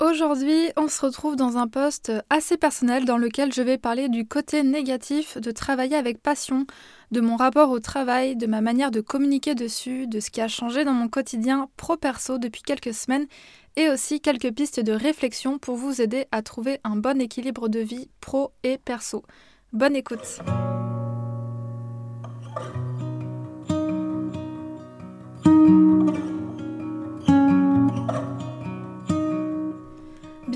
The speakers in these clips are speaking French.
Aujourd'hui, on se retrouve dans un poste assez personnel dans lequel je vais parler du côté négatif de travailler avec passion, de mon rapport au travail, de ma manière de communiquer dessus, de ce qui a changé dans mon quotidien pro-perso depuis quelques semaines et aussi quelques pistes de réflexion pour vous aider à trouver un bon équilibre de vie pro et perso. Bonne écoute!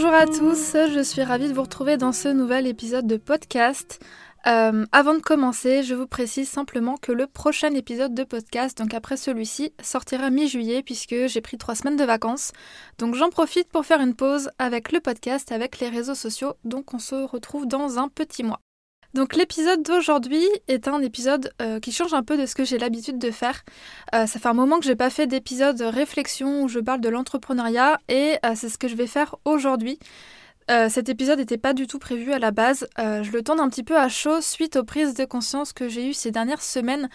Bonjour à tous, je suis ravie de vous retrouver dans ce nouvel épisode de podcast. Euh, avant de commencer, je vous précise simplement que le prochain épisode de podcast, donc après celui-ci, sortira mi-juillet puisque j'ai pris trois semaines de vacances. Donc j'en profite pour faire une pause avec le podcast, avec les réseaux sociaux. Donc on se retrouve dans un petit mois. Donc l'épisode d'aujourd'hui est un épisode euh, qui change un peu de ce que j'ai l'habitude de faire. Euh, ça fait un moment que j'ai pas fait d'épisode réflexion où je parle de l'entrepreneuriat et euh, c'est ce que je vais faire aujourd'hui. cet épisode n'était pas du tout prévu à la base. je le tourne un petit peu à chaud suite aux prises de conscience que j'ai eues ces dernières semaines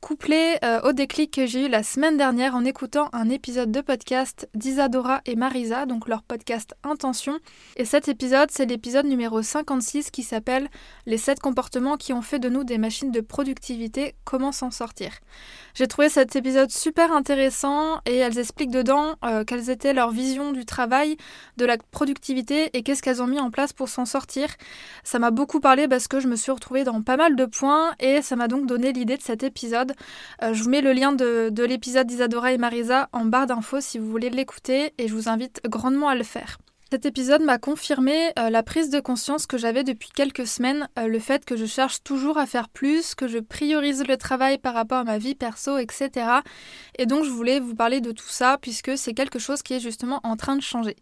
couplé euh, au déclic que j'ai eu la semaine dernière en écoutant un épisode de podcast d'Isadora et Marisa, donc leur podcast Intention. Et cet épisode, c'est l'épisode numéro 56 qui s'appelle Les 7 comportements qui ont fait de nous des machines de productivité, comment s'en sortir. J'ai trouvé cet épisode super intéressant et elles expliquent dedans euh, quelles étaient leurs visions du travail, de la productivité et qu'est-ce qu'elles ont mis en place pour s'en sortir. Ça m'a beaucoup parlé parce que je me suis retrouvée dans pas mal de points et ça m'a donc donné l'idée de cet épisode. Euh, je vous mets le lien de, l'épisode d'Isadora et Marisa en barre d'infos si vous voulez l'écouter et je vous invite grandement à le faire. Cet épisode m'a confirmé euh, la prise de conscience que j'avais depuis quelques semaines, euh, le fait que je cherche toujours à faire plus, que je priorise le travail par rapport à ma vie perso, etc. Et donc je voulais vous parler de tout ça puisque c'est quelque chose qui est justement en train de changer.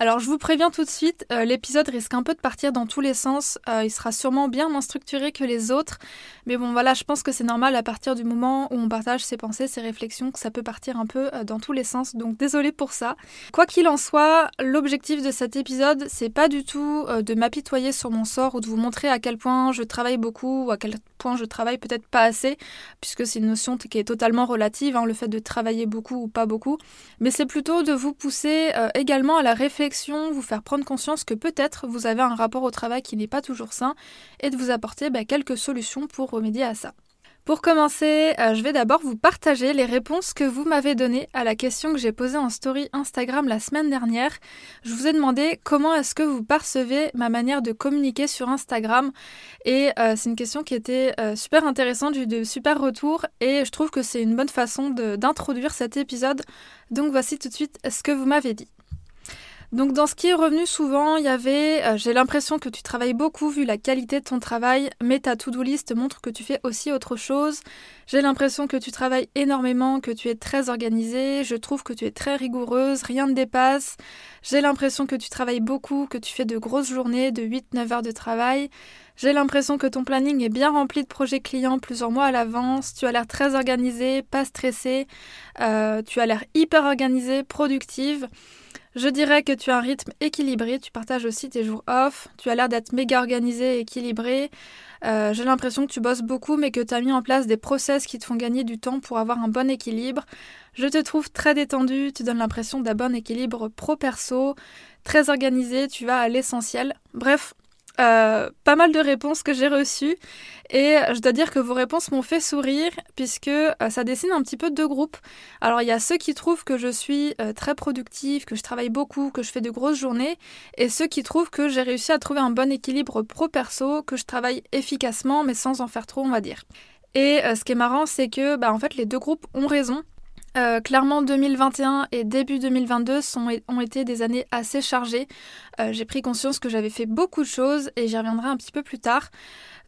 Alors je vous préviens tout de suite, euh, l'épisode risque un peu de partir dans tous les sens, euh, il sera sûrement bien moins structuré que les autres, mais bon voilà, je pense que c'est normal à partir du moment où on partage ses pensées, ses réflexions, que ça peut partir un peu euh, dans tous les sens, donc désolé pour ça. Quoi qu'il en soit, l'objectif de cet épisode, c'est pas du tout de m'apitoyer sur mon sort ou de vous montrer à quel point je travaille beaucoup ou à quel point je travaille peut-être pas assez, puisque c'est une notion qui est totalement relative, hein, le fait de travailler beaucoup ou pas beaucoup, mais c'est plutôt de vous pousser également à la réflexion vous faire prendre conscience que peut-être vous avez un rapport au travail qui n'est pas toujours sain et de vous apporter bah, quelques solutions pour remédier à ça. Pour commencer, euh, je vais d'abord vous partager les réponses que vous m'avez données à la question que j'ai posée en story Instagram la semaine dernière. Je vous ai demandé comment est-ce que vous percevez ma manière de communiquer sur Instagram et euh, c'est une question qui était euh, super intéressante, j'ai eu de super retours et je trouve que c'est une bonne façon d'introduire cet épisode. Donc voici tout de suite ce que vous m'avez dit. Donc dans ce qui est revenu souvent, il y avait euh, j'ai l'impression que tu travailles beaucoup vu la qualité de ton travail, mais ta to-do list montre que tu fais aussi autre chose. J'ai l'impression que tu travailles énormément, que tu es très organisée, je trouve que tu es très rigoureuse, rien ne dépasse. J'ai l'impression que tu travailles beaucoup, que tu fais de grosses journées de 8-9 heures de travail. J'ai l'impression que ton planning est bien rempli de projets clients plusieurs mois à l'avance. Tu as l'air très organisée, pas stressée. Euh, tu as l'air hyper organisée, productive. Je dirais que tu as un rythme équilibré, tu partages aussi tes jours off, tu as l'air d'être méga organisé et équilibré. Euh, j'ai l'impression que tu bosses beaucoup mais que tu as mis en place des process qui te font gagner du temps pour avoir un bon équilibre. Je te trouve très détendu, tu donnes l'impression d'un bon équilibre pro-perso, très organisé, tu vas à l'essentiel. Bref, euh, pas mal de réponses que j'ai reçues et je dois dire que vos réponses m'ont fait sourire puisque euh, ça dessine un petit peu deux groupes. Alors il y a ceux qui trouvent que je suis euh, très productive, que je travaille beaucoup, que je fais de grosses journées et ceux qui trouvent que j'ai réussi à trouver un bon équilibre pro-perso, que je travaille efficacement mais sans en faire trop on va dire. Et ce qui est marrant c'est que bah, en fait les deux groupes ont raison. Euh, clairement, 2021 et début 2022 sont, ont été des années assez chargées. Euh, j'ai pris conscience que j'avais fait beaucoup de choses et j'y reviendrai un petit peu plus tard.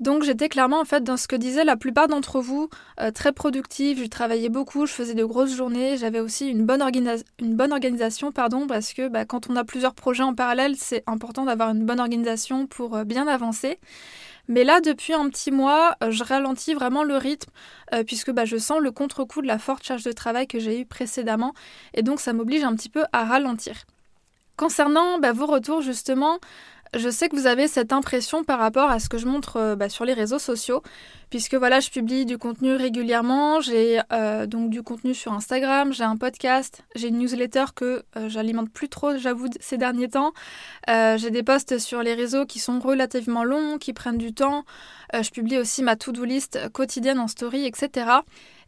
Donc j'étais clairement en fait dans ce que disaient la plupart d'entre vous, euh, très productive, je travaillais beaucoup, je faisais de grosses journées, j'avais aussi une bonne, une bonne organisation pardon, parce que bah, quand on a plusieurs projets en parallèle, c'est important d'avoir une bonne organisation pour bien avancer. Mais là, depuis un petit mois, euh, je ralentis vraiment le rythme euh, puisque bah, je sens le contre-coup de la forte charge de travail que j'ai eue précédemment et donc ça m'oblige un petit peu à ralentir. Concernant bah, vos retours justement, je sais que vous avez cette impression par rapport à ce que je montre euh, bah, sur les réseaux sociaux, puisque voilà, je publie du contenu régulièrement, j'ai euh, donc du contenu sur Instagram, j'ai un podcast, j'ai une newsletter que euh, j'alimente plus trop, j'avoue, ces derniers temps. j'ai des posts sur les réseaux qui sont relativement longs, qui prennent du temps. je publie aussi ma to-do list quotidienne en story, etc.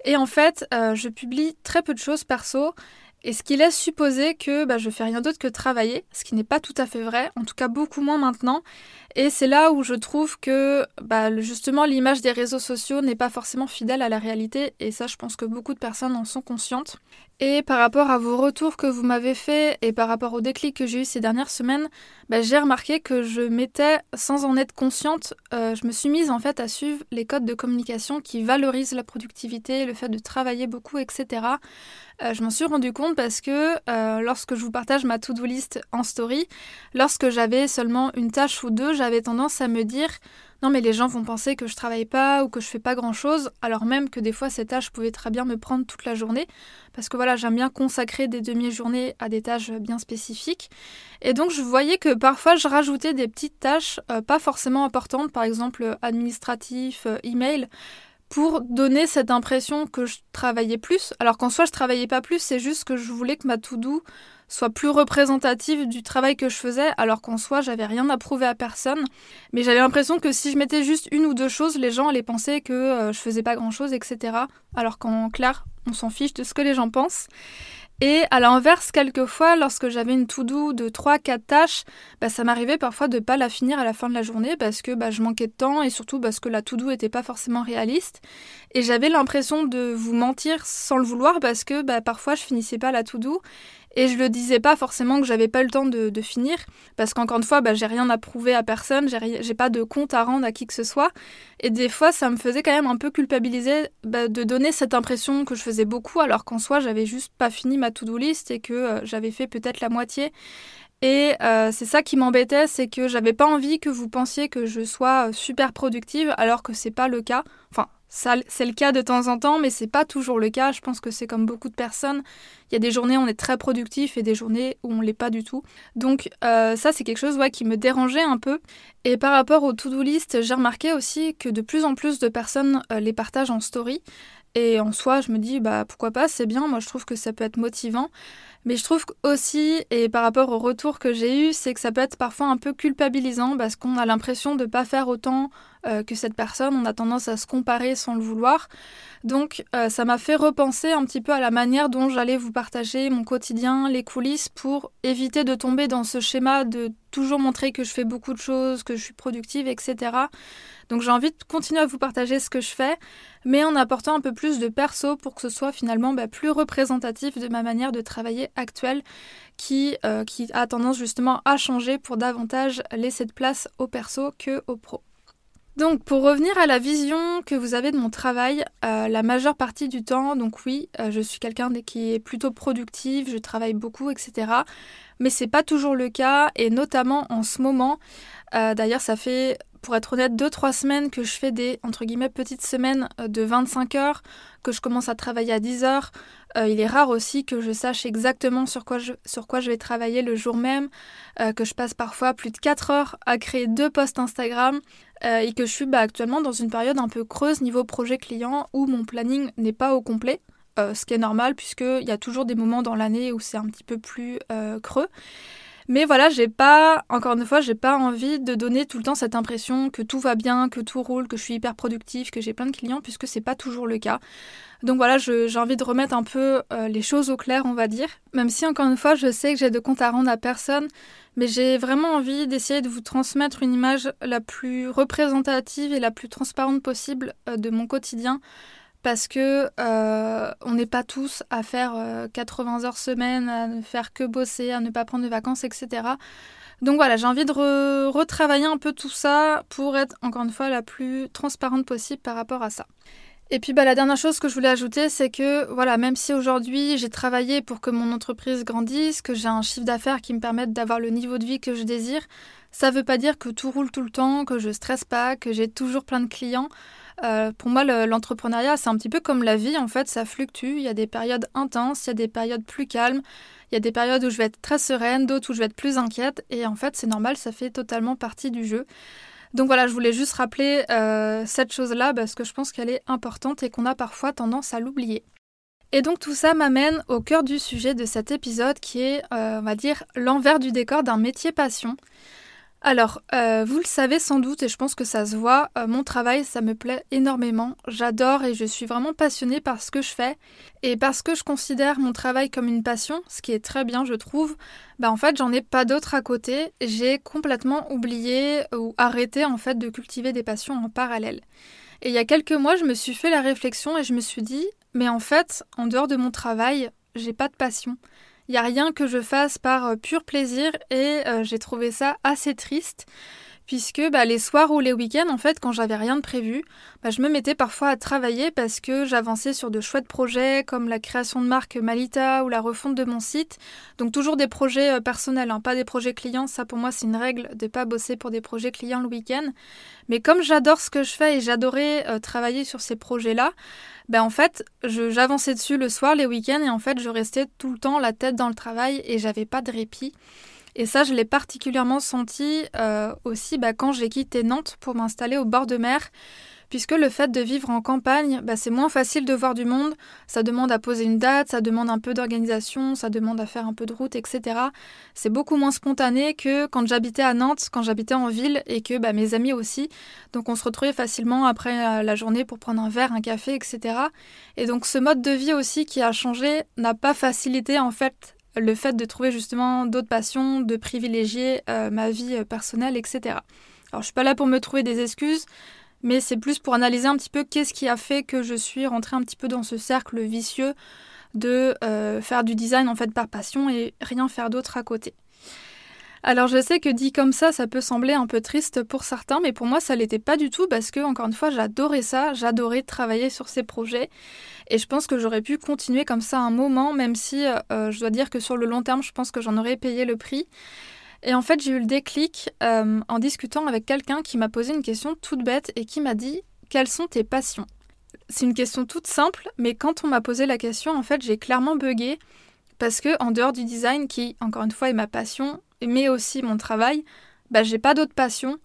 Et en fait, je publie très peu de choses perso et ce qui laisse supposer que bah, je fais rien d'autre que travailler, ce qui n'est pas tout à fait vrai, en tout cas beaucoup moins maintenant. Et c'est là où je trouve que bah, justement l'image des réseaux sociaux n'est pas forcément fidèle à la réalité, et ça je pense que beaucoup de personnes en sont conscientes. Et par rapport à vos retours que vous m'avez faits et par rapport au déclic que j'ai eu ces dernières semaines, bah, j'ai remarqué que je m'étais, sans en être consciente, euh, je me suis mise en fait à suivre les codes de communication qui valorisent la productivité, le fait de travailler beaucoup, etc. Euh, je m'en suis rendu compte parce que euh, lorsque je vous partage ma to-do list en story, lorsque j'avais seulement une tâche ou deux, j'avais tendance à me dire non mais les gens vont penser que je travaille pas ou que je fais pas grand chose, alors même que des fois ces tâches pouvaient très bien me prendre toute la journée, parce que voilà j'aime bien consacrer des demi-journées à des tâches bien spécifiques. Et donc je voyais que parfois je rajoutais des petites tâches euh, pas forcément importantes, par exemple administratif, email, pour donner cette impression que je travaillais plus, alors qu'en soi je travaillais pas plus, c'est juste que je voulais que ma to-do soit plus représentative du travail que je faisais, alors qu'en soi j'avais rien à prouver à personne. Mais j'avais l'impression que si je mettais juste une ou deux choses, les gens allaient penser que euh, je faisais pas grand chose, etc. Alors qu'en clair, on s'en fiche de ce que les gens pensent. Et à l'inverse, quelquefois, lorsque j'avais une to-do de 3-4 tâches, bah, ça m'arrivait parfois de ne pas la finir à la fin de la journée parce que bah, je manquais de temps et surtout parce que la to-do n'était pas forcément réaliste. Et j'avais l'impression de vous mentir sans le vouloir parce que bah, parfois je finissais pas la to-do et je le disais pas forcément que j'avais pas le temps de, finir, parce qu'encore une fois, bah, j'ai rien à prouver à personne, j'ai pas de compte à rendre à qui que ce soit. Et des fois, ça me faisait quand même un peu culpabiliser bah, de donner cette impression que je faisais beaucoup, alors qu'en soi, j'avais juste pas fini ma to-do list et que euh, j'avais fait peut-être la moitié. Et euh, c'est ça qui m'embêtait, c'est que j'avais pas envie que vous pensiez que je sois euh, super productive, alors que c'est pas le cas. Enfin, c'est le cas de temps en temps, mais c'est pas toujours le cas. Je pense que c'est comme beaucoup de personnes. Il y a des journées où on est très productif et des journées où on l'est pas du tout. Donc euh, ça, c'est quelque chose qui me dérangeait un peu. Et par rapport aux to-do list, j'ai remarqué aussi que de plus en plus de personnes euh, les partagent en story. Et en soi, je me dis, bah pourquoi pas, c'est bien. Moi, je trouve que ça peut être motivant. Mais je trouve aussi, et par rapport au retour que j'ai eu, c'est que ça peut être parfois un peu culpabilisant parce qu'on a l'impression de ne pas faire autant euh, que cette personne. On a tendance à se comparer sans le vouloir. Donc, euh, ça m'a fait repenser un petit peu à la manière dont j'allais vous partager mon quotidien, les coulisses, pour éviter de tomber dans ce schéma de toujours montrer que je fais beaucoup de choses, que je suis productive, etc. Donc j'ai envie de continuer à vous partager ce que je fais, mais en apportant un peu plus de perso pour que ce soit finalement bah, plus représentatif de ma manière de travailler actuelle, qui, euh, qui a tendance justement à changer pour davantage laisser de place au perso que au pro. Donc pour revenir à la vision que vous avez de mon travail, euh, la majeure partie du temps, donc oui, euh, je suis quelqu'un qui est plutôt productive, je travaille beaucoup, etc. Mais c'est pas toujours le cas, et notamment en ce moment. D'ailleurs, ça fait, pour être honnête, 2-3 semaines que je fais des entre guillemets petites semaines de 25 heures, que je commence à travailler à 10 heures. Euh, il est rare aussi que je sache exactement sur quoi je, vais travailler le jour même, euh, que je passe parfois plus de 4 heures à créer deux posts Instagram et que je suis bah, actuellement dans une période un peu creuse niveau projet client où mon planning n'est pas au complet. ce qui est normal puisqu'il y a toujours des moments dans l'année où c'est un petit peu plus creux. Mais voilà, j'ai pas, encore une fois, j'ai pas envie de donner tout le temps cette impression que tout va bien, que tout roule, que je suis hyper productif, que j'ai plein de clients, puisque c'est pas toujours le cas. Donc voilà, j'ai envie de remettre un peu euh, les choses au clair, on va dire. Même si, encore une fois, je sais que j'ai de compte à rendre à personne, mais j'ai vraiment envie d'essayer de vous transmettre une image la plus représentative et la plus transparente possible euh, de mon quotidien parce que euh, on n'est pas tous à faire 80 euh, heures semaine, à ne faire que bosser, à ne pas prendre de vacances, etc. Donc voilà, j'ai envie de retravailler un peu tout ça pour être encore une fois la plus transparente possible par rapport à ça. Et puis bah, la dernière chose que je voulais ajouter, c'est que voilà, même si aujourd'hui j'ai travaillé pour que mon entreprise grandisse, que j'ai un chiffre d'affaires qui me permette d'avoir le niveau de vie que je désire, ça ne veut pas dire que tout roule tout le temps, que je stresse pas, que j'ai toujours plein de clients. Euh, pour moi, l'entrepreneuriat, c'est un petit peu comme la vie, en fait, ça fluctue. Il y a des périodes intenses, il y a des périodes plus calmes, il y a des périodes où je vais être très sereine, d'autres où je vais être plus inquiète, et en fait, c'est normal, ça fait totalement partie du jeu. Donc voilà, je voulais juste rappeler euh, cette chose-là parce que je pense qu'elle est importante et qu'on a parfois tendance à l'oublier. Et donc tout ça m'amène au cœur du sujet de cet épisode qui est, euh, on va dire, l'envers du décor d'un métier passion. Alors, euh, vous le savez sans doute, et je pense que ça se voit, euh, mon travail, ça me plaît énormément. J'adore et je suis vraiment passionnée par ce que je fais. Et parce que je considère mon travail comme une passion, ce qui est très bien, je trouve, bah en fait, j'en ai pas d'autre à côté. J'ai complètement oublié ou arrêté en fait de cultiver des passions en parallèle. Et il y a quelques mois, je me suis fait la réflexion et je me suis dit, mais en fait, en dehors de mon travail, j'ai pas de passion. Il n'y a rien que je fasse par euh, pur plaisir et euh, j'ai trouvé ça assez triste puisque bah, les soirs ou les week-ends, en fait, quand j'avais rien de prévu, bah, je me mettais parfois à travailler parce que j'avançais sur de chouettes projets comme la création de marque Malita ou la refonte de mon site. Donc toujours des projets euh, personnels, hein, pas des projets clients. Ça pour moi c'est une règle de pas bosser pour des projets clients le week-end. Mais comme j'adore ce que je fais et j'adorais travailler sur ces projets-là, ben en fait, j'avançais dessus le soir, les week-ends, et en fait, je restais tout le temps la tête dans le travail et j'avais pas de répit. Et ça, je l'ai particulièrement senti euh, aussi bah, quand j'ai quitté Nantes pour m'installer au bord de mer puisque le fait de vivre en campagne, bah, c'est moins facile de voir du monde, ça demande à poser une date, ça demande un peu d'organisation, ça demande à faire un peu de route, etc. C'est beaucoup moins spontané que quand j'habitais à Nantes, quand j'habitais en ville et que bah, mes amis aussi. Donc on se retrouvait facilement après euh, la journée pour prendre un verre, un café, etc. Et donc ce mode de vie aussi qui a changé n'a pas facilité en fait le fait de trouver justement d'autres passions, de privilégier euh, ma vie euh, personnelle, etc. Alors je suis pas là pour me trouver des excuses, mais c'est plus pour analyser un petit peu qu'est-ce qui a fait que je suis rentrée un petit peu dans ce cercle vicieux de euh, faire du design en fait par passion et rien faire d'autre à côté. Alors je sais que dit comme ça, ça peut sembler un peu triste pour certains, mais pour moi ça l'était pas du tout parce que encore une fois j'adorais ça, j'adorais travailler sur ces projets et je pense que j'aurais pu continuer comme ça un moment, même si euh, je dois dire que sur le long terme je pense que j'en aurais payé le prix. Et en fait, j'ai eu le déclic euh, en discutant avec quelqu'un qui m'a posé une question toute bête et qui m'a dit Quelles sont tes passions? C'est une question toute simple, mais quand on m'a posé la question, en fait, j'ai clairement bugué parce que en dehors du design, qui encore une fois est ma passion, mais aussi mon travail, bah, j'ai pas d'autres passions.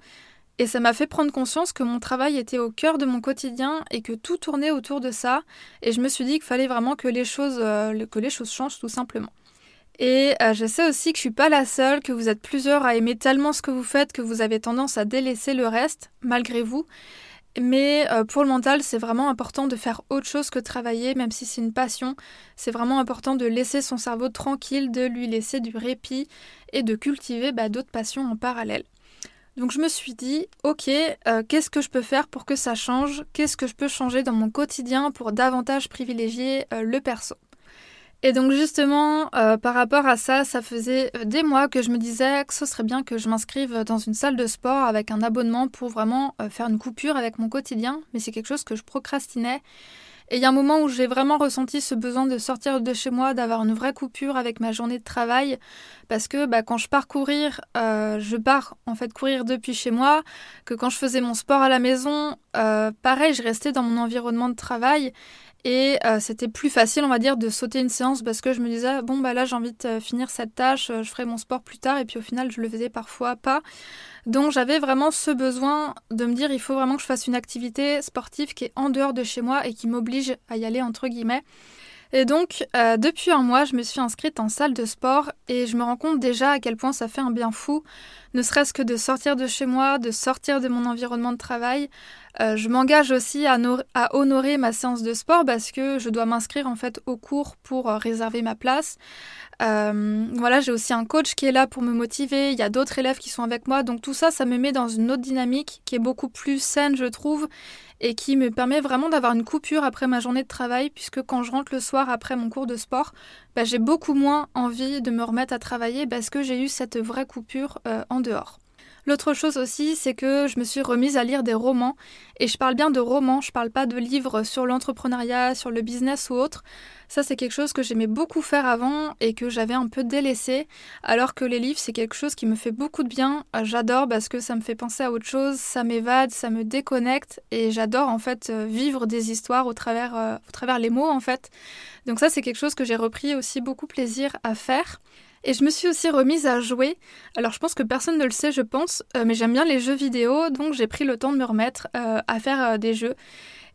Et ça m'a fait prendre conscience que mon travail était au cœur de mon quotidien et que tout tournait autour de ça. Et je me suis dit qu'il fallait vraiment que les choses, euh, que les choses changent tout simplement. Et euh, je sais aussi que je suis pas la seule, que vous êtes plusieurs à aimer tellement ce que vous faites que vous avez tendance à délaisser le reste, malgré vous. Mais euh, pour le mental, c'est vraiment important de faire autre chose que travailler, même si c'est une passion. C'est vraiment important de laisser son cerveau tranquille, de lui laisser du répit et de cultiver bah, d'autres passions en parallèle. Donc je me suis dit, ok, euh, qu'est-ce que je peux faire pour que ça change? Qu'est-ce que je peux changer dans mon quotidien pour davantage privilégier le perso? Et donc justement, euh, par rapport à ça, ça faisait euh, des mois que je me disais que ce serait bien que je m'inscrive dans une salle de sport avec un abonnement pour vraiment euh, faire une coupure avec mon quotidien, mais c'est quelque chose que je procrastinais. Et il y a un moment où j'ai vraiment ressenti ce besoin de sortir de chez moi, d'avoir une vraie coupure avec ma journée de travail, parce que bah, quand je pars courir, je pars en fait courir depuis chez moi, que quand je faisais mon sport à la maison, pareil, je restais dans mon environnement de travail, Et euh, c'était plus facile, on va dire, de sauter une séance parce que je me disais, bon, bah là, j'ai envie de finir cette tâche, je ferai mon sport plus tard. Et puis au final, je le faisais parfois pas. Donc j'avais vraiment ce besoin de me dire, il faut vraiment que je fasse une activité sportive qui est en dehors de chez moi et qui m'oblige à y aller, entre guillemets. Et donc, euh, depuis un mois, je me suis inscrite en salle de sport et je me rends compte déjà à quel point ça fait un bien fou, ne serait-ce que de sortir de chez moi, de sortir de mon environnement de travail. Euh, je m'engage aussi à, honorer ma séance de sport parce que je dois m'inscrire en fait au cours pour euh, réserver ma place. voilà, j'ai aussi un coach qui est là pour me motiver. Il y a d'autres élèves qui sont avec moi, donc tout ça, ça me met dans une autre dynamique qui est beaucoup plus saine, je trouve, et qui me permet vraiment d'avoir une coupure après ma journée de travail, puisque quand je rentre le soir après mon cours de sport, bah, j'ai beaucoup moins envie de me remettre à travailler parce que j'ai eu cette vraie coupure euh, en dehors. L'autre chose aussi, c'est que je me suis remise à lire des romans. Et je parle bien de romans, je parle pas de livres sur l'entrepreneuriat, sur le business ou autre. Ça, c'est quelque chose que j'aimais beaucoup faire avant et que j'avais un peu délaissé. Alors que les livres, c'est quelque chose qui me fait beaucoup de bien. J'adore parce que ça me fait penser à autre chose, ça m'évade, ça me déconnecte. Et j'adore en fait euh, vivre des histoires au travers, euh, au travers les mots en fait. Donc ça, c'est quelque chose que j'ai repris aussi beaucoup plaisir à faire. Et je me suis aussi remise à jouer. Alors je pense que personne ne le sait, je pense, euh, mais j'aime bien les jeux vidéo, donc j'ai pris le temps de me remettre euh, à faire euh, des jeux.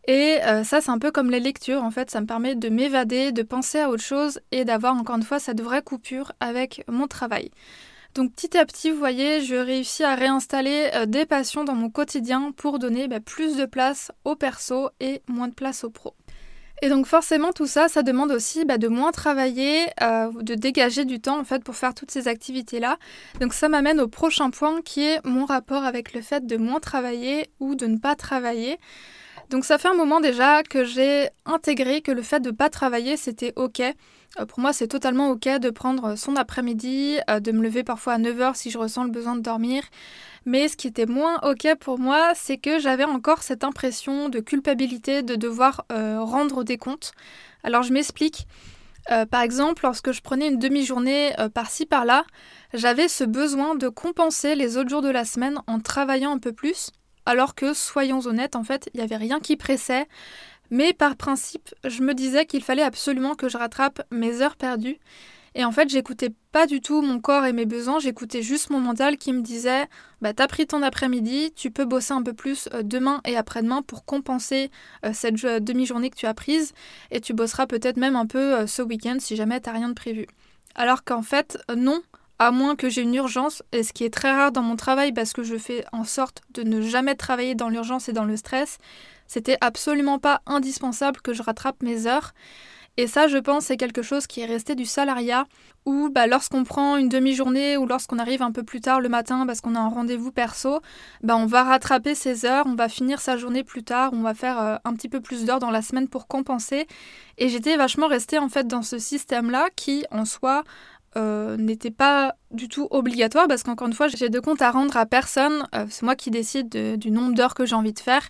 Et ça, c'est un peu comme les lectures, en fait, ça me permet de m'évader, de penser à autre chose et d'avoir encore une fois cette vraie coupure avec mon travail. Donc petit à petit, vous voyez, je réussis à réinstaller des passions dans mon quotidien pour donner bah, plus de place au perso et moins de place au pro. Et donc forcément tout ça, ça demande aussi bah, de moins travailler, euh, de dégager du temps en fait pour faire toutes ces activités-là. Donc ça m'amène au prochain point qui est mon rapport avec le fait de moins travailler ou de ne pas travailler. Donc ça fait un moment déjà que j'ai intégré que le fait de ne pas travailler c'était ok. Euh, pour moi c'est totalement ok de prendre son après-midi, euh, de me lever parfois à 9h si je ressens le besoin de dormir, mais ce qui était moins ok pour moi, c'est que j'avais encore cette impression de culpabilité de devoir euh, rendre des comptes. Alors je m'explique. Par exemple, lorsque je prenais une demi-journée par-ci par-là, j'avais ce besoin de compenser les autres jours de la semaine en travaillant un peu plus, alors que, soyons honnêtes, en fait, il n'y avait rien qui pressait. Mais par principe, je me disais qu'il fallait absolument que je rattrape mes heures perdues. Et en fait, j'écoutais pas du tout mon corps et mes besoins, j'écoutais juste mon mental qui me disait bah t'as pris ton après-midi, tu peux bosser un peu plus euh, demain et après-demain pour compenser euh, cette demi-journée que tu as prise et tu bosseras peut-être même un peu euh, ce week-end si jamais t'as rien de prévu. Alors qu'en fait, non, à moins que j'ai une urgence, et ce qui est très rare dans mon travail parce que je fais en sorte de ne jamais travailler dans l'urgence et dans le stress, c'était absolument pas indispensable que je rattrape mes heures. Et ça, je pense, c'est quelque chose qui est resté du salariat, où bah, lorsqu'on prend une demi-journée ou lorsqu'on arrive un peu plus tard le matin parce qu'on a un rendez-vous perso, bah, on va rattraper ses heures, on va finir sa journée plus tard, on va faire euh, un petit peu plus d'heures dans la semaine pour compenser. Et j'étais vachement restée en fait dans ce système-là qui, en soi, euh, n'était pas du tout obligatoire parce qu'encore une fois, j'ai de compte à rendre à personne. Euh, c'est moi qui décide du nombre d'heures que j'ai envie de faire.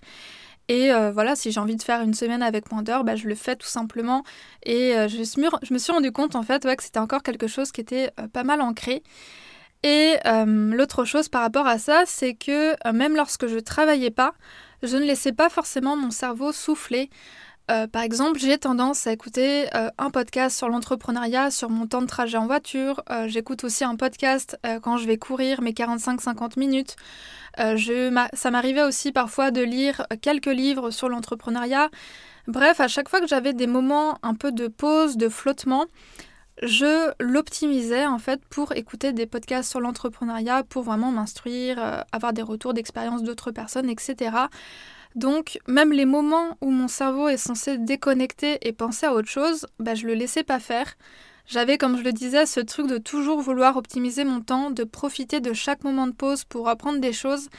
Et euh, voilà, si j'ai envie de faire une semaine avec moins d'heures, bah, je le fais tout simplement. Et euh, je, me suis rendu compte en fait que c'était encore quelque chose qui était pas mal ancré. Et l'autre chose par rapport à ça, c'est que même lorsque je travaillais pas, je ne laissais pas forcément mon cerveau souffler. Euh, par exemple, j'ai tendance à écouter euh, un podcast sur l'entrepreneuriat sur mon temps de trajet en voiture. Euh, j'écoute aussi un podcast quand je vais courir mes 45-50 minutes. ça m'arrivait aussi parfois de lire quelques livres sur l'entrepreneuriat. Bref, à chaque fois que j'avais des moments un peu de pause, de flottement, je l'optimisais en fait pour écouter des podcasts sur l'entrepreneuriat, pour vraiment m'instruire, avoir des retours d'expérience d'autres personnes, etc. Donc, même les moments où mon cerveau est censé déconnecter et penser à autre chose, bah, je le laissais pas faire. J'avais, comme je le disais, ce truc de toujours vouloir optimiser mon temps, de profiter de chaque moment de pause pour apprendre des choses.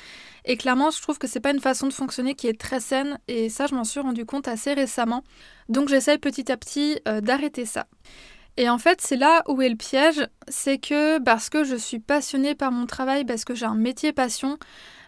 Et clairement, je trouve que c'est pas une façon de fonctionner qui est très saine, et ça, je m'en suis rendu compte assez récemment. Donc, j'essaye petit à petit euh, d'arrêter ça. Et en fait, c'est là où est le piège, c'est que parce que je suis passionnée par mon travail, parce que j'ai un métier passion,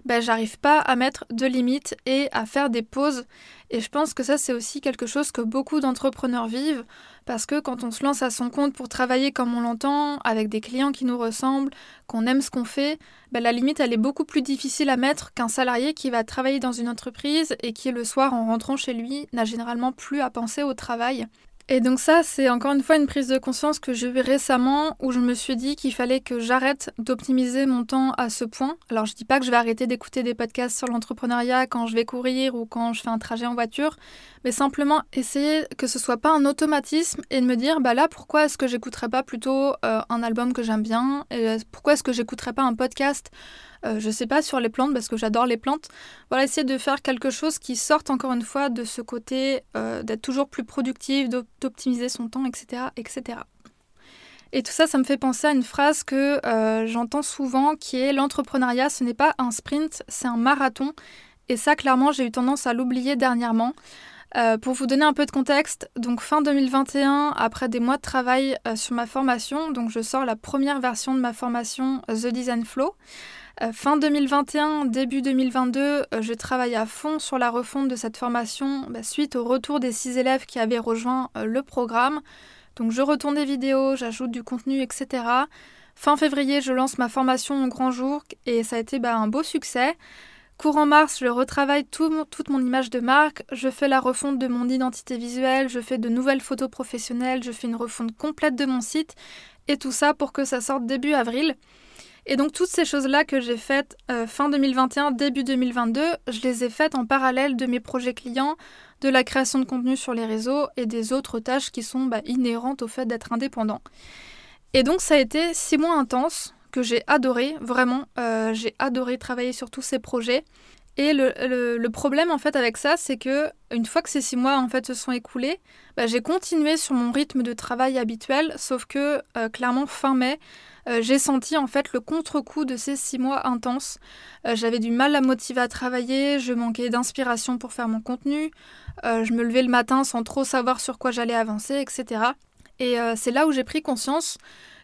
ben, j'arrive pas à mettre de limites et à faire des pauses. Et je pense que ça, c'est aussi quelque chose que beaucoup d'entrepreneurs vivent, parce que quand on se lance à son compte pour travailler comme on l'entend, avec des clients qui nous ressemblent, qu'on aime ce qu'on fait, ben, la limite, elle est beaucoup plus difficile à mettre qu'un salarié qui va travailler dans une entreprise et qui, le soir, en rentrant chez lui, n'a généralement plus à penser au travail. Et donc ça, c'est encore une fois une prise de conscience que j'ai eue récemment où je me suis dit qu'il fallait que j'arrête d'optimiser mon temps à ce point. Alors je dis pas que je vais arrêter d'écouter des podcasts sur l'entrepreneuriat quand je vais courir ou quand je fais un trajet en voiture, mais simplement essayer que ce soit pas un automatisme et de me dire bah là pourquoi est-ce que j'écouterais pas plutôt euh, un album que j'aime bien et pourquoi est-ce que j'écouterais pas un podcast euh, je sais pas, sur les plantes, parce que j'adore les plantes. Voilà, essayer de faire quelque chose qui sorte encore une fois de ce côté euh, d'être toujours plus productif, d'optimiser son temps, etc., etc. Et tout ça, ça me fait penser à une phrase que euh, j'entends souvent qui est l'entrepreneuriat, ce n'est pas un sprint, c'est un marathon. Et ça, clairement, j'ai eu tendance à l'oublier dernièrement. Pour vous donner un peu de contexte, donc fin 2021, après des mois de travail sur ma formation, donc je sors la première version de ma formation The Design Flow. Euh, fin 2021, début 2022, euh, je travaille à fond sur la refonte de cette formation bah, suite au retour des six élèves qui avaient rejoint euh, le programme. Donc je retourne des vidéos, j'ajoute du contenu, etc. Fin février, je lance ma formation au grand jour et ça a été bah, un beau succès. Courant mars, je retravaille toute mon image de marque, je fais la refonte de mon identité visuelle, je fais de nouvelles photos professionnelles, je fais une refonte complète de mon site et tout ça pour que ça sorte début avril. Et donc toutes ces choses-là que j'ai faites euh, fin 2021, début 2022, je les ai faites en parallèle de mes projets clients, de la création de contenu sur les réseaux et des autres tâches qui sont bah, inhérentes au fait d'être indépendant. Et donc ça a été six mois intenses que j'ai adoré, vraiment, euh, j'ai adoré travailler sur tous ces projets. Et le, problème en fait avec ça, c'est que une fois que ces six mois en fait se sont écoulés, bah, j'ai continué sur mon rythme de travail habituel, sauf que euh, clairement fin mai, euh, j'ai senti en fait le contre-coup de ces six mois intenses. J'avais du mal à motiver à travailler, je manquais d'inspiration pour faire mon contenu, je me levais le matin sans trop savoir sur quoi j'allais avancer, etc. Et c'est là où j'ai pris conscience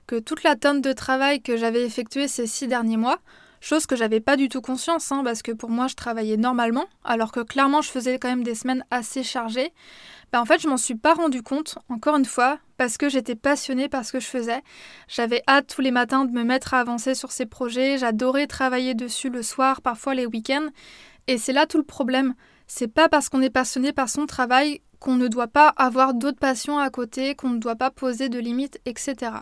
que toute la tonne de travail que j'avais effectué ces six derniers mois, chose que j'avais pas du tout conscience, hein, parce que pour moi je travaillais normalement, alors que clairement je faisais quand même des semaines assez chargées, bah, en fait, je m'en suis pas rendu compte, encore une fois, parce que j'étais passionnée par ce que je faisais. J'avais hâte tous les matins de me mettre à avancer sur ces projets, j'adorais travailler dessus le soir, parfois les week-ends. Et c'est là tout le problème. C'est pas parce qu'on est passionné par son travail qu'on ne doit pas avoir d'autres passions à côté, qu'on ne doit pas poser de limites, etc.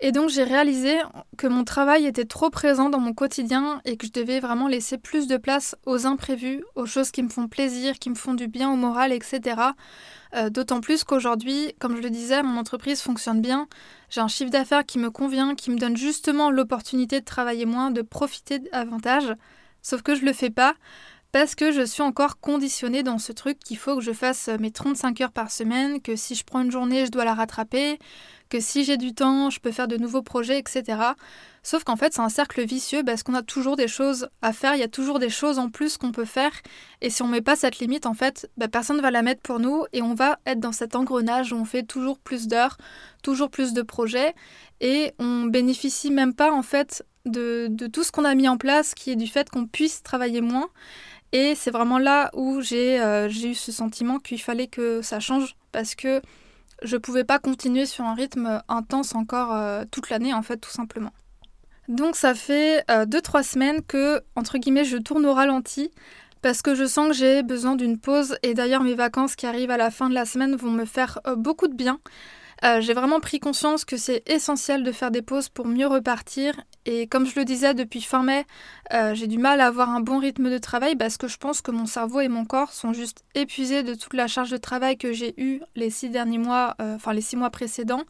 Et donc j'ai réalisé que mon travail était trop présent dans mon quotidien et que je devais vraiment laisser plus de place aux imprévus, aux choses qui me font plaisir, qui me font du bien au moral, etc. Euh, d'autant plus qu'aujourd'hui, comme je le disais, mon entreprise fonctionne bien. J'ai un chiffre d'affaires qui me convient, qui me donne justement l'opportunité de travailler moins, de profiter davantage. Sauf que je ne le fais pas parce que je suis encore conditionnée dans ce truc qu'il faut que je fasse mes 35 heures par semaine, que si je prends une journée, je dois la rattraper, que si j'ai du temps, je peux faire de nouveaux projets, etc. Sauf qu'en fait, c'est un cercle vicieux parce qu'on a toujours des choses à faire, il y a toujours des choses en plus qu'on peut faire. Et si on met pas cette limite, en fait, bah, personne ne va la mettre pour nous et on va être dans cet engrenage où on fait toujours plus d'heures, toujours plus de projets et on bénéficie même pas, en fait, de, tout ce qu'on a mis en place, qui est du fait qu'on puisse travailler moins. Et c'est vraiment là où j'ai euh, eu ce sentiment qu'il fallait que ça change parce que je pouvais pas continuer sur un rythme intense encore euh, toute l'année en fait tout simplement. Donc ça fait 2-3 euh, semaines que entre guillemets je tourne au ralenti parce que je sens que j'ai besoin d'une pause et d'ailleurs mes vacances qui arrivent à la fin de la semaine vont me faire euh, beaucoup de bien. Euh, j'ai vraiment pris conscience que c'est essentiel de faire des pauses pour mieux repartir. Et comme je le disais depuis fin mai, euh, j'ai du mal à avoir un bon rythme de travail parce que je pense que mon cerveau et mon corps sont juste épuisés de toute la charge de travail que j'ai eue les six derniers mois, euh, enfin les six mois précédents.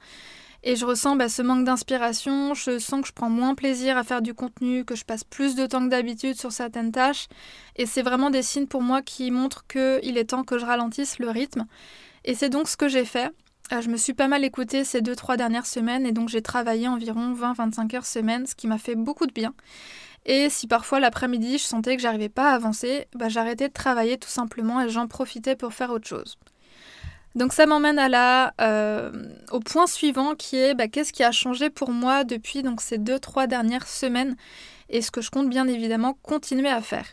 Et je ressens bah, ce manque d'inspiration, je sens que je prends moins plaisir à faire du contenu, que je passe plus de temps que d'habitude sur certaines tâches. Et c'est vraiment des signes pour moi qui montrent qu'il est temps que je ralentisse le rythme. Et c'est donc ce que j'ai fait. Euh, je me suis pas mal écoutée ces 2-3 dernières semaines et donc j'ai travaillé environ 20-25 heures semaine, ce qui m'a fait beaucoup de bien. Et si parfois l'après-midi je sentais que j'arrivais pas à avancer, bah, j'arrêtais de travailler tout simplement et j'en profitais pour faire autre chose. Donc ça m'emmène à la, euh, au point suivant qui est bah, qu'est-ce qui a changé pour moi depuis donc, ces deux, trois dernières semaines et ce que je compte bien évidemment continuer à faire?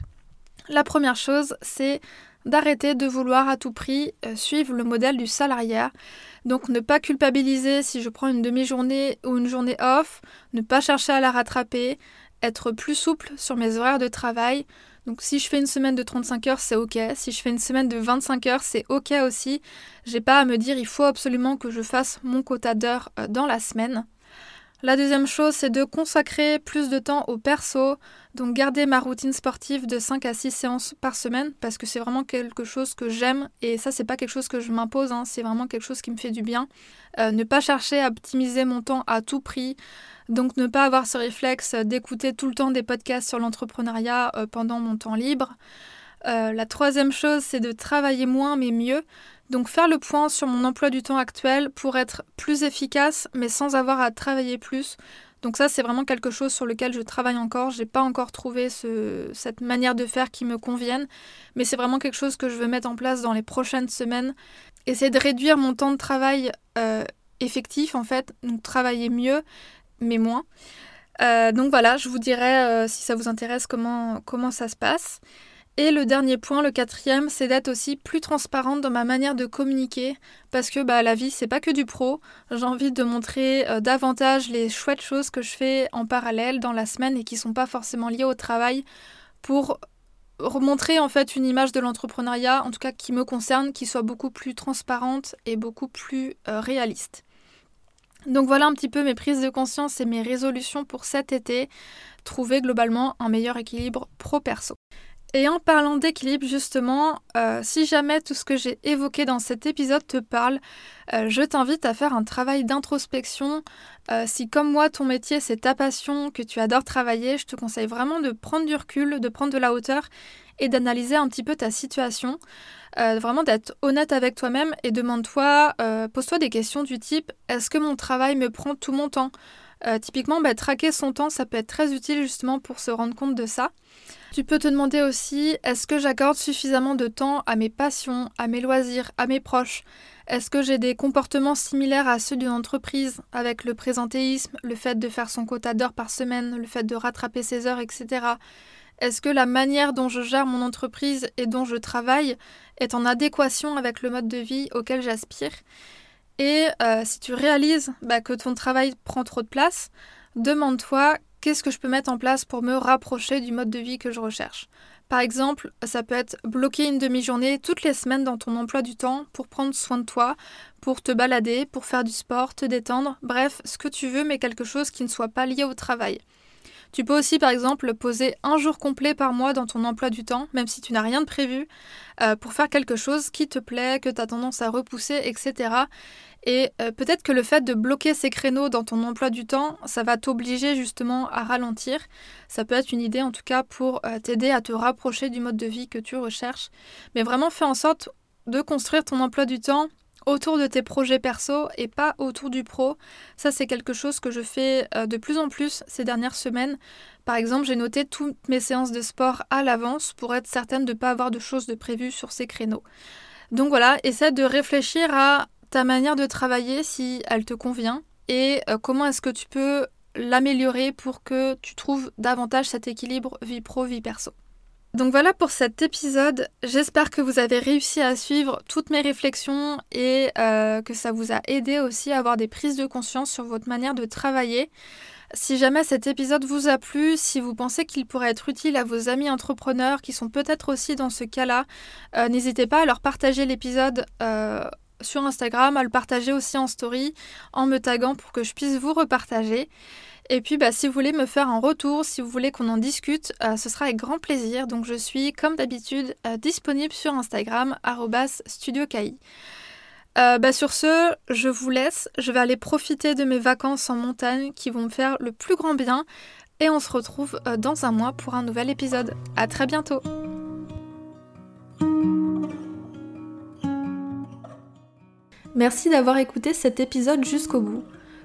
La première chose, c'est d'arrêter de vouloir à tout prix euh, suivre le modèle du salariat. Donc ne pas culpabiliser si je prends une demi-journée ou une journée off, ne pas chercher à la rattraper, être plus souple sur mes horaires de travail, donc si je fais une semaine de 35 heures, c'est ok. Si je fais une semaine de 25 heures, c'est ok aussi. J'ai pas à me dire il faut absolument que je fasse mon quota d'heures euh, dans la semaine. La deuxième chose, c'est de consacrer plus de temps au perso, donc garder ma routine sportive de 5 à 6 séances par semaine, parce que c'est vraiment quelque chose que j'aime, et ça c'est pas quelque chose que je m'impose, hein. c'est vraiment quelque chose qui me fait du bien. Euh, ne pas chercher à optimiser mon temps à tout prix, donc ne pas avoir ce réflexe d'écouter tout le temps des podcasts sur l'entrepreneuriat euh, pendant mon temps libre. Euh, la troisième chose, c'est de travailler moins mais mieux. Donc faire le point sur mon emploi du temps actuel pour être plus efficace mais sans avoir à travailler plus. Donc ça, c'est vraiment quelque chose sur lequel je travaille encore. Je n'ai pas encore trouvé cette manière de faire qui me convienne, mais c'est vraiment quelque chose que je veux mettre en place dans les prochaines semaines. Essayer de réduire mon temps de travail euh, effectif, en fait, donc travailler mieux, mais moins. Euh, donc voilà, je vous dirai si ça vous intéresse comment ça se passe. Et le dernier point, le quatrième, c'est d'être aussi plus transparente dans ma manière de communiquer, parce que bah, la vie, c'est pas que du pro. J'ai envie de montrer euh, davantage les chouettes choses que je fais en parallèle dans la semaine et qui sont pas forcément liées au travail, pour remontrer en fait une image de l'entrepreneuriat, en tout cas qui me concerne, qui soit beaucoup plus transparente et beaucoup plus réaliste. Donc voilà un petit peu mes prises de conscience et mes résolutions pour cet été, trouver globalement un meilleur équilibre pro-perso. Et en parlant d'équilibre, justement, euh, si jamais tout ce que j'ai évoqué dans cet épisode te parle, euh, je t'invite à faire un travail d'introspection. Euh, si comme moi, ton métier, c'est ta passion, que tu adores travailler, je te conseille vraiment de prendre du recul, de prendre de la hauteur et d'analyser un petit peu ta situation. vraiment d'être honnête avec toi-même et demande-toi, pose-toi des questions du type est-ce que mon travail me prend tout mon temps? Typiquement, bah, traquer son temps, ça peut être très utile justement pour se rendre compte de ça. Tu peux te demander aussi, est-ce que j'accorde suffisamment de temps à mes passions, à mes loisirs, à mes proches? Est-ce que j'ai des comportements similaires à ceux d'une entreprise, avec le présentéisme, le fait de faire son quota d'heures par semaine, le fait de rattraper ses heures, etc. Est-ce que la manière dont je gère mon entreprise et dont je travaille est en adéquation avec le mode de vie auquel j'aspire? Et euh, si tu réalises bah, que ton travail prend trop de place, demande-toi qu'est-ce que je peux mettre en place pour me rapprocher du mode de vie que je recherche? Par exemple, ça peut être bloquer une demi-journée toutes les semaines dans ton emploi du temps pour prendre soin de toi, pour te balader, pour faire du sport, te détendre, bref, ce que tu veux, mais quelque chose qui ne soit pas lié au travail. Tu peux aussi, par exemple, poser un jour complet par mois dans ton emploi du temps, même si tu n'as rien de prévu, euh, pour faire quelque chose qui te plaît, que tu as tendance à repousser, etc. Et euh, peut-être que le fait de bloquer ces créneaux dans ton emploi du temps, ça va t'obliger justement à ralentir. Ça peut être une idée en tout cas pour euh, t'aider à te rapprocher du mode de vie que tu recherches. Mais vraiment fais en sorte de construire ton emploi du temps autour de tes projets perso et pas autour du pro. Ça, c'est quelque chose que je fais euh, de plus en plus ces dernières semaines. Par exemple, j'ai noté toutes mes séances de sport à l'avance pour être certaine de ne pas avoir de choses de prévues sur ces créneaux. Donc voilà, essaie de réfléchir à ta manière de travailler si elle te convient et euh, comment est-ce que tu peux l'améliorer pour que tu trouves davantage cet équilibre vie pro, vie perso. Donc voilà pour cet épisode. J'espère que vous avez réussi à suivre toutes mes réflexions et euh, que ça vous a aidé aussi à avoir des prises de conscience sur votre manière de travailler. Si jamais cet épisode vous a plu, si vous pensez qu'il pourrait être utile à vos amis entrepreneurs qui sont peut-être aussi dans ce cas-là, euh, n'hésitez pas à leur partager l'épisode euh, sur Instagram, à le partager aussi en story, en me taguant pour que je puisse vous repartager. Et puis, bah, si vous voulez me faire un retour, si vous voulez qu'on en discute, euh, ce sera avec grand plaisir. Donc, je suis, comme d'habitude, euh, disponible sur Instagram, studiokai. Euh, bah, sur ce, je vous laisse. Je vais aller profiter de mes vacances en montagne qui vont me faire le plus grand bien. Et on se retrouve dans un mois pour un nouvel épisode. À très bientôt! Merci d'avoir écouté cet épisode jusqu'au bout.